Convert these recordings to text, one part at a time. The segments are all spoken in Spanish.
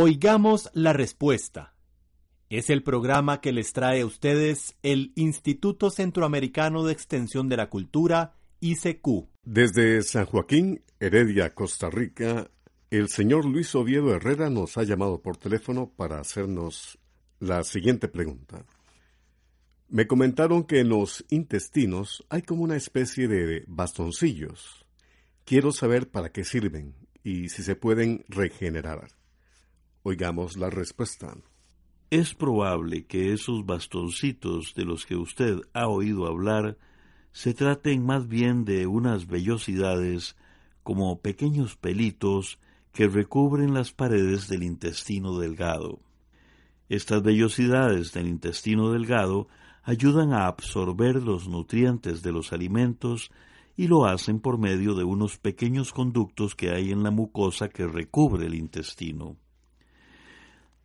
Oigamos la respuesta. Es el programa que les trae a ustedes el Instituto Centroamericano de Extensión de la Cultura, ICQ. Desde San Joaquín, Heredia, Costa Rica, el señor Luis Oviedo Herrera nos ha llamado por teléfono para hacernos la siguiente pregunta. Me comentaron que en los intestinos hay como una especie de bastoncillos. Quiero saber para qué sirven y si se pueden regenerar. Oigamos la respuesta. Es probable que esos bastoncitos de los que usted ha oído hablar se traten más bien de unas vellosidades como pequeños pelitos que recubren las paredes del intestino delgado. Estas vellosidades del intestino delgado ayudan a absorber los nutrientes de los alimentos y lo hacen por medio de unos pequeños conductos que hay en la mucosa que recubre el intestino.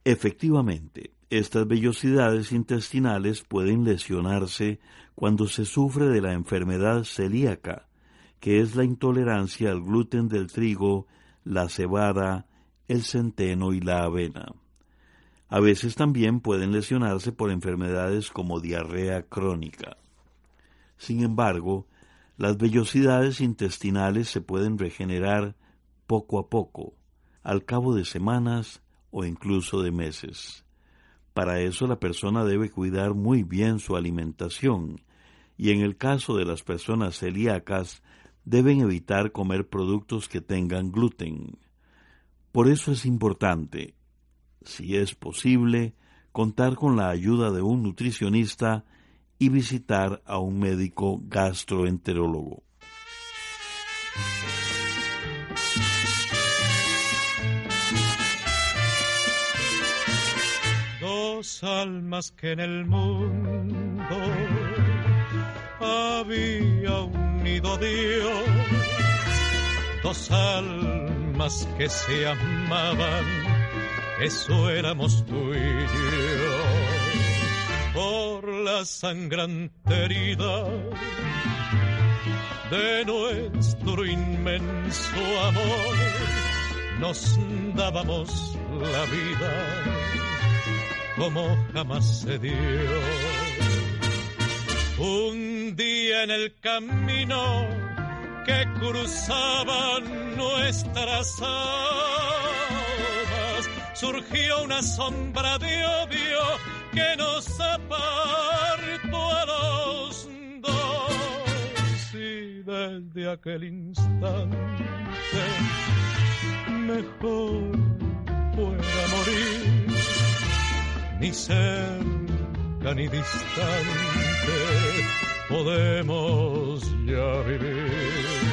Efectivamente, estas vellosidades intestinales pueden lesionarse cuando se sufre de la enfermedad celíaca, que es la intolerancia al gluten del trigo, la cebada, el centeno y la avena. A veces también pueden lesionarse por enfermedades como diarrea crónica. Sin embargo, las vellosidades intestinales se pueden regenerar poco a poco, al cabo de semanas, o incluso de meses. Para eso la persona debe cuidar muy bien su alimentación y en el caso de las personas celíacas deben evitar comer productos que tengan gluten. Por eso es importante, si es posible, contar con la ayuda de un nutricionista y visitar a un médico gastroenterólogo. Almas que en el mundo había unido Dios, dos almas que se amaban, eso éramos tú y yo, por la sangrante herida de nuestro inmenso amor, nos dábamos la vida como jamás se dio. Un día en el camino que cruzaban nuestras almas, surgió una sombra de odio que nos apartó a los dos. Y desde aquel instante, mejor pueda morir ni cerca ni distante podemos ya vivir.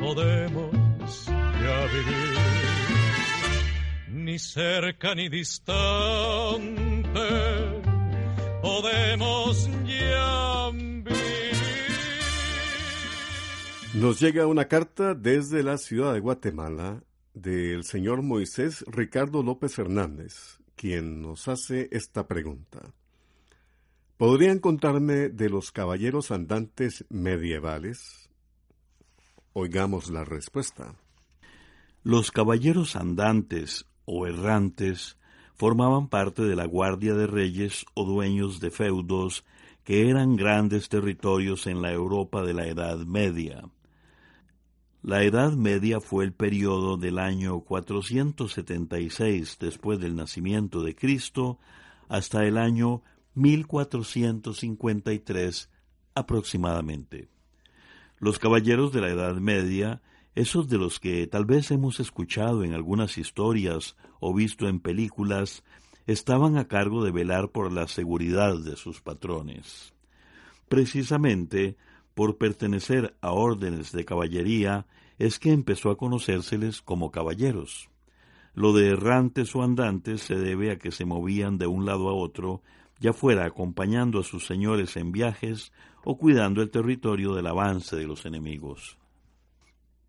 podemos ya vivir ni cerca ni distante podemos ya vivir. Nos llega una carta desde la ciudad de Guatemala del señor Moisés Ricardo López Hernández, quien nos hace esta pregunta. ¿Podrían contarme de los caballeros andantes medievales? Oigamos la respuesta. Los caballeros andantes o errantes formaban parte de la guardia de reyes o dueños de feudos que eran grandes territorios en la Europa de la Edad Media. La Edad Media fue el periodo del año 476 después del nacimiento de Cristo hasta el año 1453 aproximadamente. Los caballeros de la Edad Media esos de los que tal vez hemos escuchado en algunas historias o visto en películas, estaban a cargo de velar por la seguridad de sus patrones. Precisamente por pertenecer a órdenes de caballería es que empezó a conocérseles como caballeros. Lo de errantes o andantes se debe a que se movían de un lado a otro, ya fuera acompañando a sus señores en viajes o cuidando el territorio del avance de los enemigos.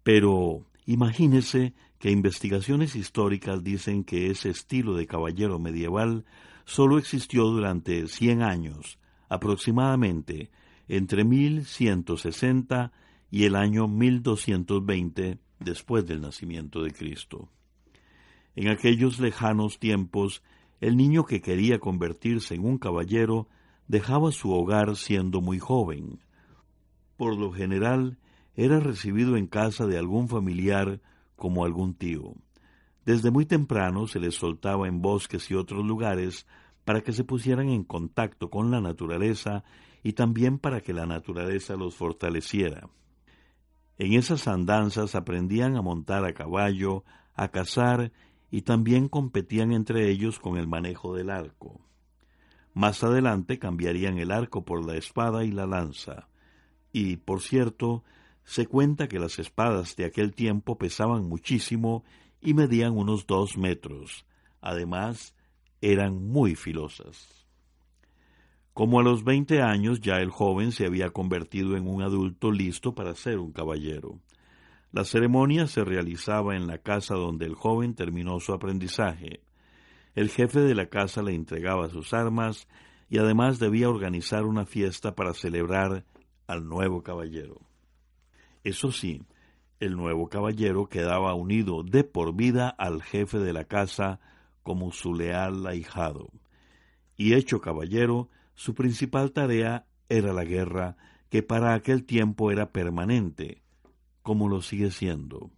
Pero imagínese que investigaciones históricas dicen que ese estilo de caballero medieval solo existió durante cien años, aproximadamente entre 1160 y el año 1220 después del nacimiento de Cristo. En aquellos lejanos tiempos, el niño que quería convertirse en un caballero dejaba su hogar siendo muy joven. Por lo general, era recibido en casa de algún familiar como algún tío. Desde muy temprano se les soltaba en bosques y otros lugares para que se pusieran en contacto con la naturaleza y también para que la naturaleza los fortaleciera. En esas andanzas aprendían a montar a caballo, a cazar y también competían entre ellos con el manejo del arco. Más adelante cambiarían el arco por la espada y la lanza. Y, por cierto, se cuenta que las espadas de aquel tiempo pesaban muchísimo y medían unos dos metros. Además, eran muy filosas. Como a los veinte años ya el joven se había convertido en un adulto listo para ser un caballero. La ceremonia se realizaba en la casa donde el joven terminó su aprendizaje. El jefe de la casa le entregaba sus armas y además debía organizar una fiesta para celebrar al nuevo caballero. Eso sí, el nuevo caballero quedaba unido de por vida al jefe de la casa como su leal ahijado. Y hecho caballero, su principal tarea era la guerra, que para aquel tiempo era permanente, como lo sigue siendo.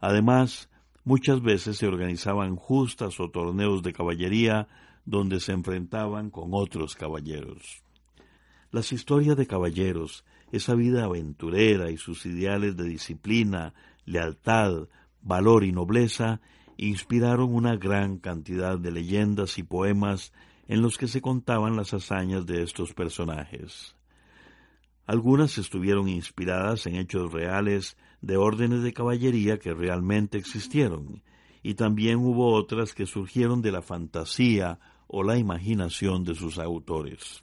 Además, muchas veces se organizaban justas o torneos de caballería donde se enfrentaban con otros caballeros. Las historias de caballeros esa vida aventurera y sus ideales de disciplina, lealtad, valor y nobleza inspiraron una gran cantidad de leyendas y poemas en los que se contaban las hazañas de estos personajes. Algunas estuvieron inspiradas en hechos reales de órdenes de caballería que realmente existieron, y también hubo otras que surgieron de la fantasía o la imaginación de sus autores.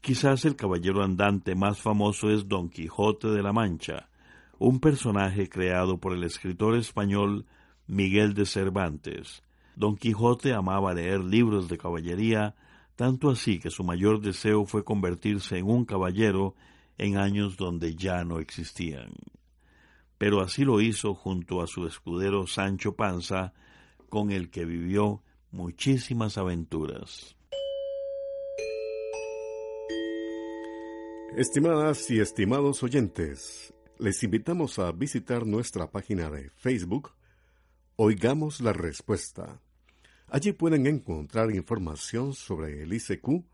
Quizás el caballero andante más famoso es Don Quijote de la Mancha, un personaje creado por el escritor español Miguel de Cervantes. Don Quijote amaba leer libros de caballería, tanto así que su mayor deseo fue convertirse en un caballero en años donde ya no existían. Pero así lo hizo junto a su escudero Sancho Panza, con el que vivió muchísimas aventuras. Estimadas y estimados oyentes, les invitamos a visitar nuestra página de Facebook Oigamos la Respuesta. Allí pueden encontrar información sobre el ICQ,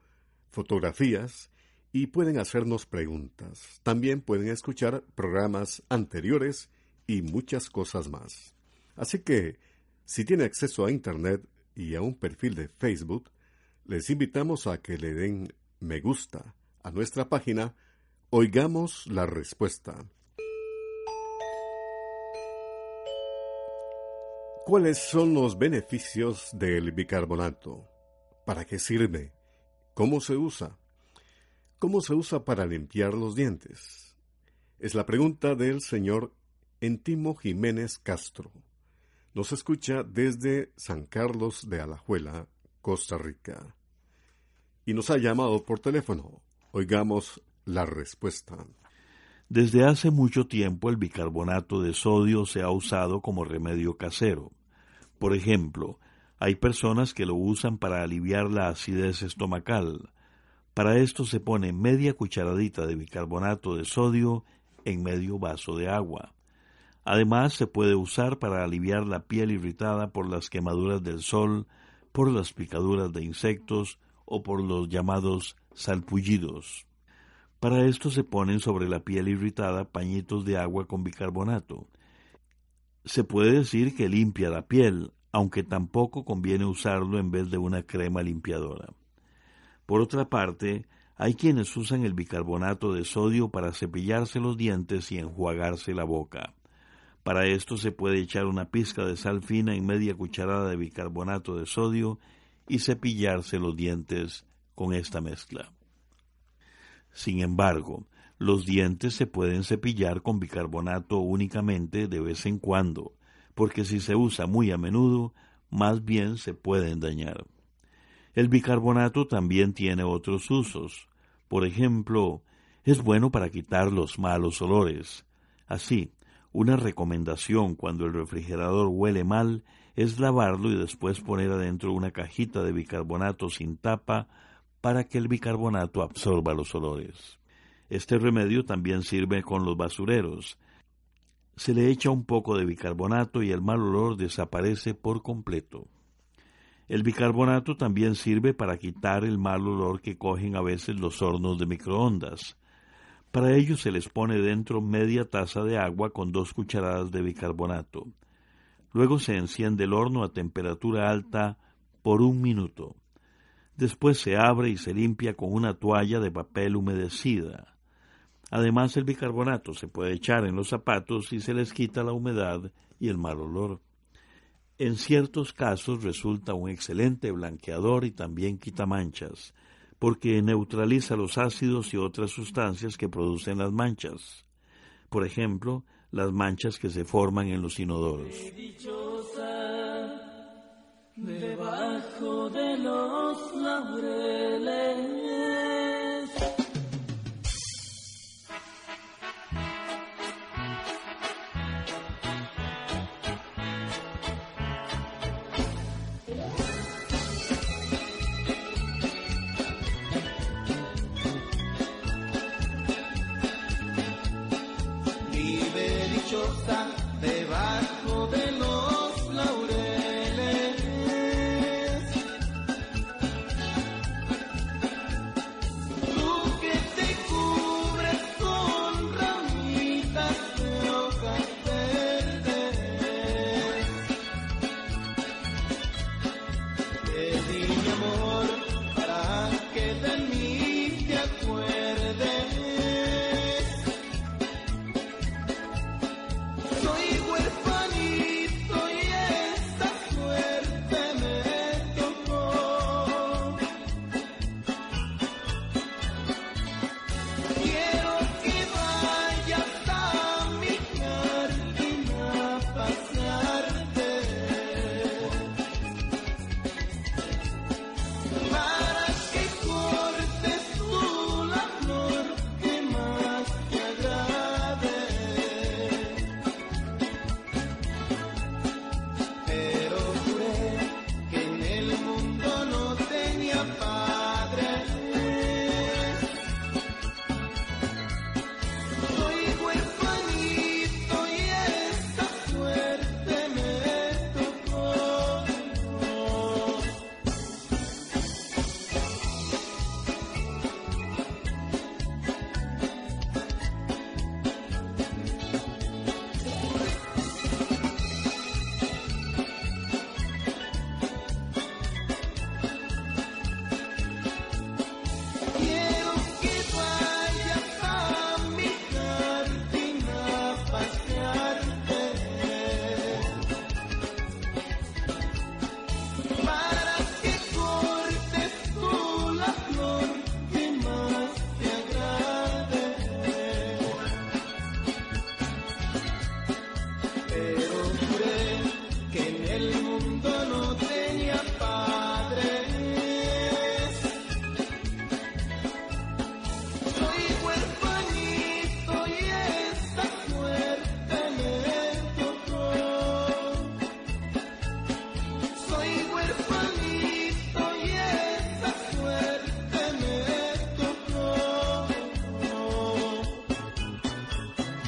fotografías y pueden hacernos preguntas. También pueden escuchar programas anteriores y muchas cosas más. Así que, si tiene acceso a Internet y a un perfil de Facebook, les invitamos a que le den me gusta a nuestra página Oigamos la Respuesta. ¿Cuáles son los beneficios del bicarbonato? ¿Para qué sirve? ¿Cómo se usa? ¿Cómo se usa para limpiar los dientes? Es la pregunta del señor Entimo Jiménez Castro. Nos escucha desde San Carlos de Alajuela, Costa Rica. Y nos ha llamado por teléfono. Oigamos la respuesta. Desde hace mucho tiempo el bicarbonato de sodio se ha usado como remedio casero. Por ejemplo, hay personas que lo usan para aliviar la acidez estomacal. Para esto se pone media cucharadita de bicarbonato de sodio en medio vaso de agua. Además, se puede usar para aliviar la piel irritada por las quemaduras del sol, por las picaduras de insectos o por los llamados salpullidos. Para esto se ponen sobre la piel irritada pañitos de agua con bicarbonato. Se puede decir que limpia la piel, aunque tampoco conviene usarlo en vez de una crema limpiadora. Por otra parte, hay quienes usan el bicarbonato de sodio para cepillarse los dientes y enjuagarse la boca. Para esto se puede echar una pizca de sal fina en media cucharada de bicarbonato de sodio y cepillarse los dientes con esta mezcla. Sin embargo, los dientes se pueden cepillar con bicarbonato únicamente de vez en cuando, porque si se usa muy a menudo, más bien se pueden dañar. El bicarbonato también tiene otros usos. Por ejemplo, es bueno para quitar los malos olores. Así, una recomendación cuando el refrigerador huele mal es lavarlo y después poner adentro una cajita de bicarbonato sin tapa para que el bicarbonato absorba los olores. Este remedio también sirve con los basureros. Se le echa un poco de bicarbonato y el mal olor desaparece por completo. El bicarbonato también sirve para quitar el mal olor que cogen a veces los hornos de microondas. Para ello se les pone dentro media taza de agua con dos cucharadas de bicarbonato. Luego se enciende el horno a temperatura alta por un minuto. Después se abre y se limpia con una toalla de papel humedecida. Además, el bicarbonato se puede echar en los zapatos y se les quita la humedad y el mal olor. En ciertos casos resulta un excelente blanqueador y también quita manchas, porque neutraliza los ácidos y otras sustancias que producen las manchas. Por ejemplo, las manchas que se forman en los inodoros.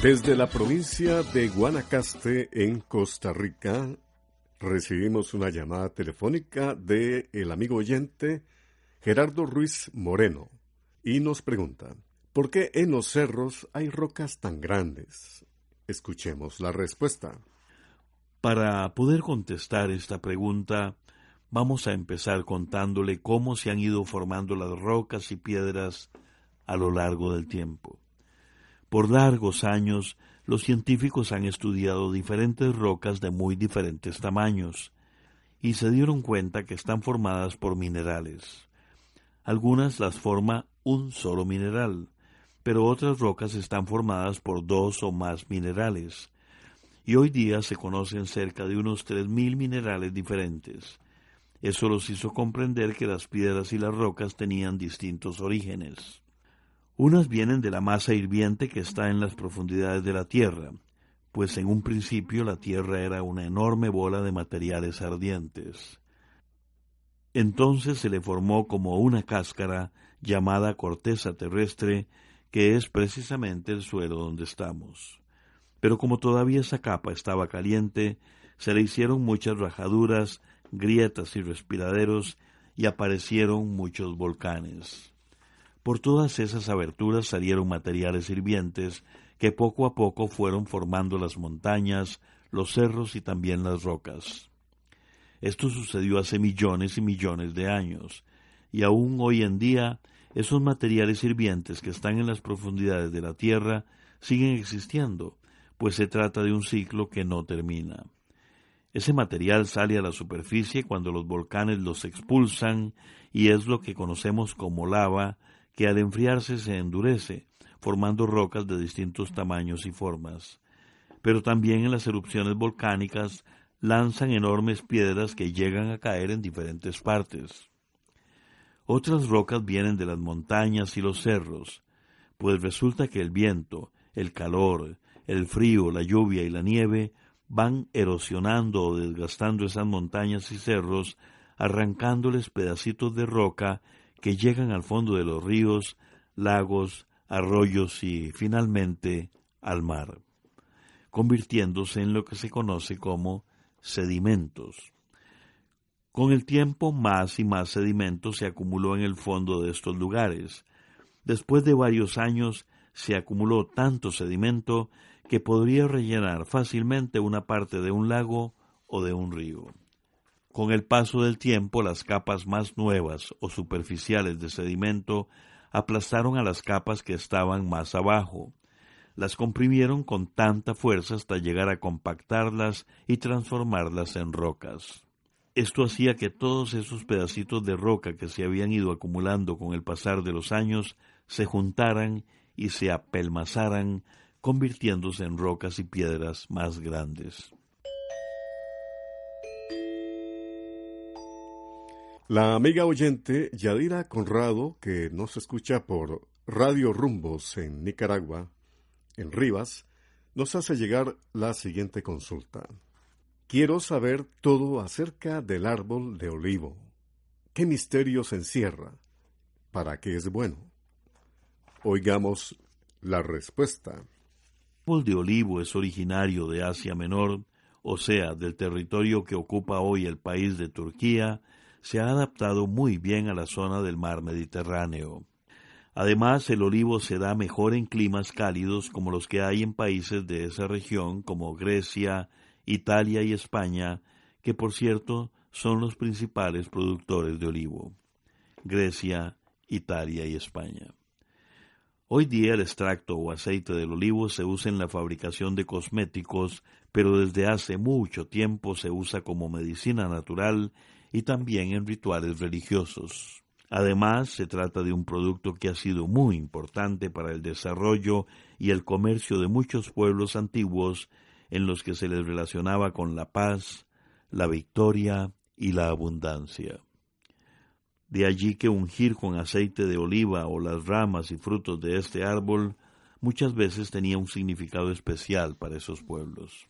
Desde la provincia de Guanacaste, en Costa Rica, recibimos una llamada telefónica de el amigo oyente Gerardo Ruiz Moreno y nos pregunta, ¿por qué en los cerros hay rocas tan grandes? Escuchemos la respuesta. Para poder contestar esta pregunta, vamos a empezar contándole cómo se han ido formando las rocas y piedras a lo largo del tiempo. Por largos años, los científicos han estudiado diferentes rocas de muy diferentes tamaños y se dieron cuenta que están formadas por minerales. Algunas las forma un solo mineral, pero otras rocas están formadas por dos o más minerales. Y hoy día se conocen cerca de unos tres mil minerales diferentes. Eso los hizo comprender que las piedras y las rocas tenían distintos orígenes. Unas vienen de la masa hirviente que está en las profundidades de la Tierra, pues en un principio la Tierra era una enorme bola de materiales ardientes. Entonces se le formó como una cáscara llamada corteza terrestre, que es precisamente el suelo donde estamos. Pero como todavía esa capa estaba caliente, se le hicieron muchas rajaduras, grietas y respiraderos, y aparecieron muchos volcanes. Por todas esas aberturas salieron materiales hirvientes que poco a poco fueron formando las montañas, los cerros y también las rocas. Esto sucedió hace millones y millones de años, y aún hoy en día esos materiales hirvientes que están en las profundidades de la Tierra siguen existiendo, pues se trata de un ciclo que no termina. Ese material sale a la superficie cuando los volcanes los expulsan y es lo que conocemos como lava que al enfriarse se endurece, formando rocas de distintos tamaños y formas. Pero también en las erupciones volcánicas lanzan enormes piedras que llegan a caer en diferentes partes. Otras rocas vienen de las montañas y los cerros, pues resulta que el viento, el calor, el frío, la lluvia y la nieve van erosionando o desgastando esas montañas y cerros, arrancándoles pedacitos de roca que llegan al fondo de los ríos, lagos, arroyos y finalmente al mar, convirtiéndose en lo que se conoce como sedimentos. Con el tiempo más y más sedimento se acumuló en el fondo de estos lugares. Después de varios años se acumuló tanto sedimento que podría rellenar fácilmente una parte de un lago o de un río. Con el paso del tiempo, las capas más nuevas o superficiales de sedimento aplastaron a las capas que estaban más abajo. Las comprimieron con tanta fuerza hasta llegar a compactarlas y transformarlas en rocas. Esto hacía que todos esos pedacitos de roca que se habían ido acumulando con el pasar de los años se juntaran y se apelmazaran, convirtiéndose en rocas y piedras más grandes. La amiga oyente Yadira Conrado, que nos escucha por Radio Rumbos en Nicaragua, en Rivas, nos hace llegar la siguiente consulta. Quiero saber todo acerca del árbol de olivo. ¿Qué misterios encierra? ¿Para qué es bueno? Oigamos la respuesta. El árbol de olivo es originario de Asia Menor, o sea, del territorio que ocupa hoy el país de Turquía, se ha adaptado muy bien a la zona del mar Mediterráneo. Además, el olivo se da mejor en climas cálidos como los que hay en países de esa región como Grecia, Italia y España, que por cierto son los principales productores de olivo. Grecia, Italia y España. Hoy día el extracto o aceite del olivo se usa en la fabricación de cosméticos, pero desde hace mucho tiempo se usa como medicina natural y también en rituales religiosos. Además, se trata de un producto que ha sido muy importante para el desarrollo y el comercio de muchos pueblos antiguos en los que se les relacionaba con la paz, la victoria y la abundancia. De allí que ungir con aceite de oliva o las ramas y frutos de este árbol muchas veces tenía un significado especial para esos pueblos.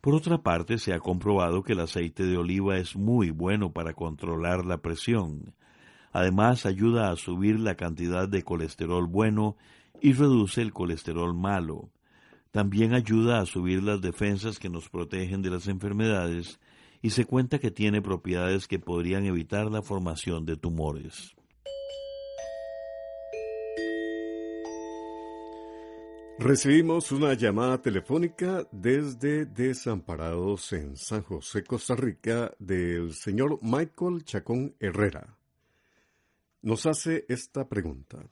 Por otra parte, se ha comprobado que el aceite de oliva es muy bueno para controlar la presión. Además, ayuda a subir la cantidad de colesterol bueno y reduce el colesterol malo. También ayuda a subir las defensas que nos protegen de las enfermedades y se cuenta que tiene propiedades que podrían evitar la formación de tumores. Recibimos una llamada telefónica desde Desamparados en San José, Costa Rica, del señor Michael Chacón Herrera. Nos hace esta pregunta.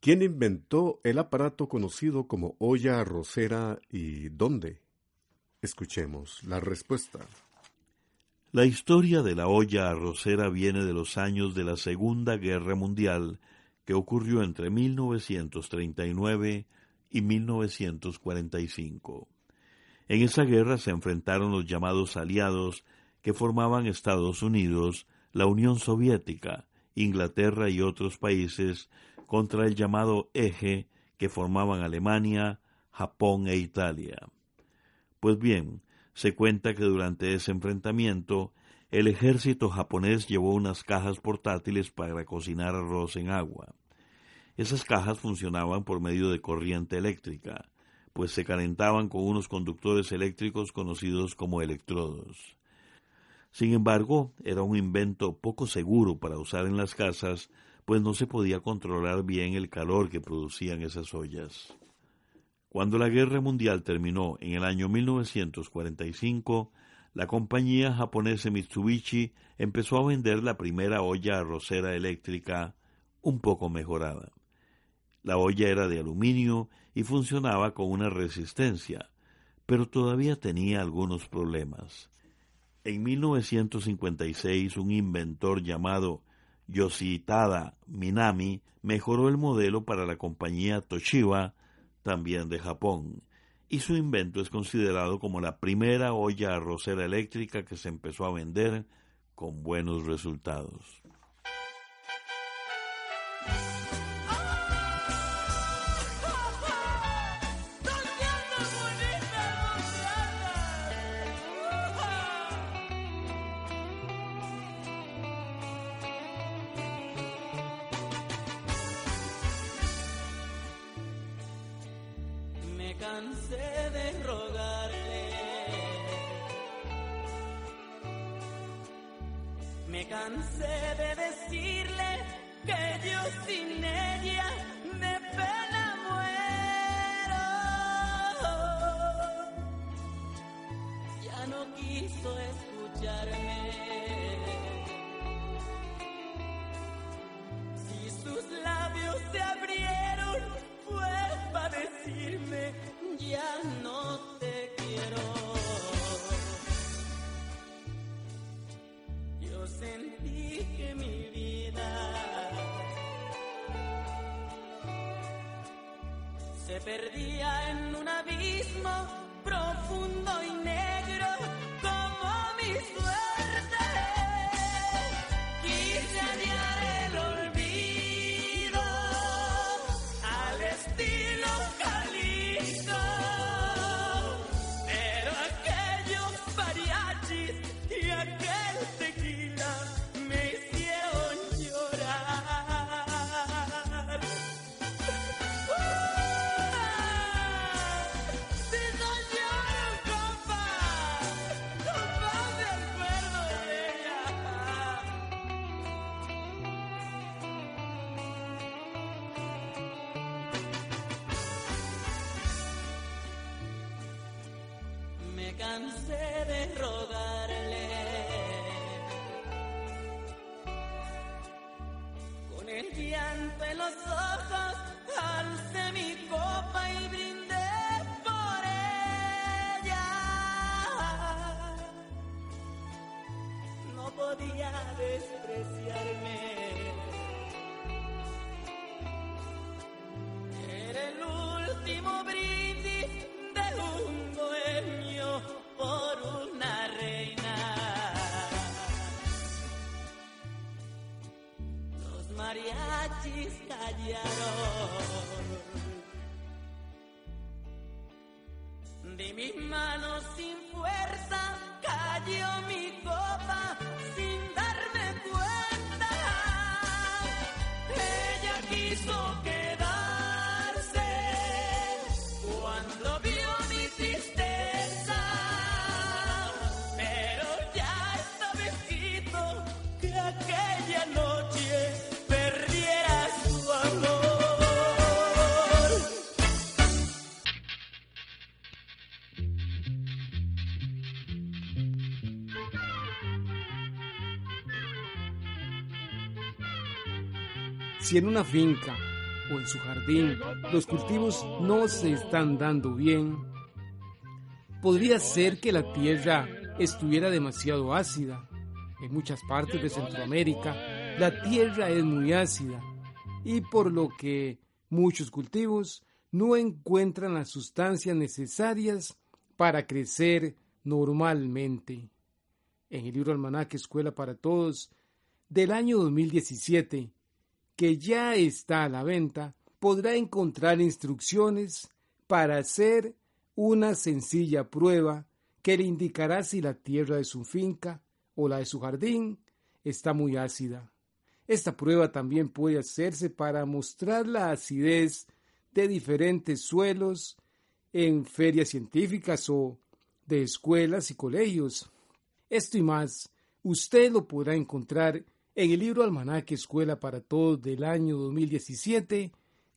¿Quién inventó el aparato conocido como olla arrocera y dónde? Escuchemos la respuesta. La historia de la olla arrocera viene de los años de la Segunda Guerra Mundial, que ocurrió entre 1939 y 1945. En esa guerra se enfrentaron los llamados aliados que formaban Estados Unidos, la Unión Soviética, Inglaterra y otros países contra el llamado eje que formaban Alemania, Japón e Italia. Pues bien, se cuenta que durante ese enfrentamiento el ejército japonés llevó unas cajas portátiles para cocinar arroz en agua. Esas cajas funcionaban por medio de corriente eléctrica, pues se calentaban con unos conductores eléctricos conocidos como electrodos. Sin embargo, era un invento poco seguro para usar en las casas, pues no se podía controlar bien el calor que producían esas ollas. Cuando la Guerra Mundial terminó en el año 1945, la compañía japonesa Mitsubishi empezó a vender la primera olla arrocera eléctrica un poco mejorada. La olla era de aluminio y funcionaba con una resistencia, pero todavía tenía algunos problemas. En 1956 un inventor llamado Yoshitada Minami mejoró el modelo para la compañía Toshiba, también de Japón, y su invento es considerado como la primera olla arrocera eléctrica que se empezó a vender con buenos resultados. Perdía en cansé de rogarle De mis manos sin fuerza cayó mi copa Si en una finca o en su jardín los cultivos no se están dando bien, podría ser que la tierra estuviera demasiado ácida. En muchas partes de Centroamérica la tierra es muy ácida y por lo que muchos cultivos no encuentran las sustancias necesarias para crecer normalmente. En el libro Almanaque Escuela para Todos del año 2017, que ya está a la venta, podrá encontrar instrucciones para hacer una sencilla prueba que le indicará si la tierra de su finca o la de su jardín está muy ácida. Esta prueba también puede hacerse para mostrar la acidez de diferentes suelos en ferias científicas o de escuelas y colegios. Esto y más, usted lo podrá encontrar en el libro Almanaque Escuela para Todos del año 2017,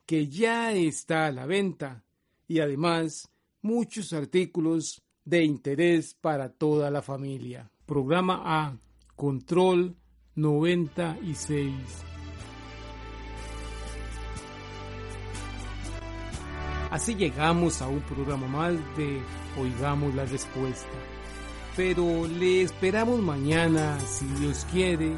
que ya está a la venta, y además muchos artículos de interés para toda la familia. Programa A, Control 96. Así llegamos a un programa más de Oigamos la Respuesta. Pero le esperamos mañana, si Dios quiere,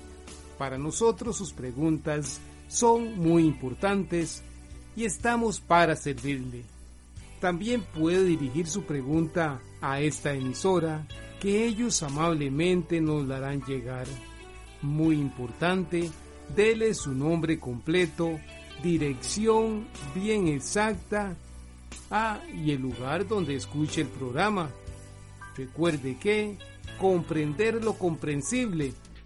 Para nosotros sus preguntas son muy importantes y estamos para servirle. También puede dirigir su pregunta a esta emisora que ellos amablemente nos la harán llegar. Muy importante, dele su nombre completo, dirección bien exacta ah, y el lugar donde escuche el programa. Recuerde que comprender lo comprensible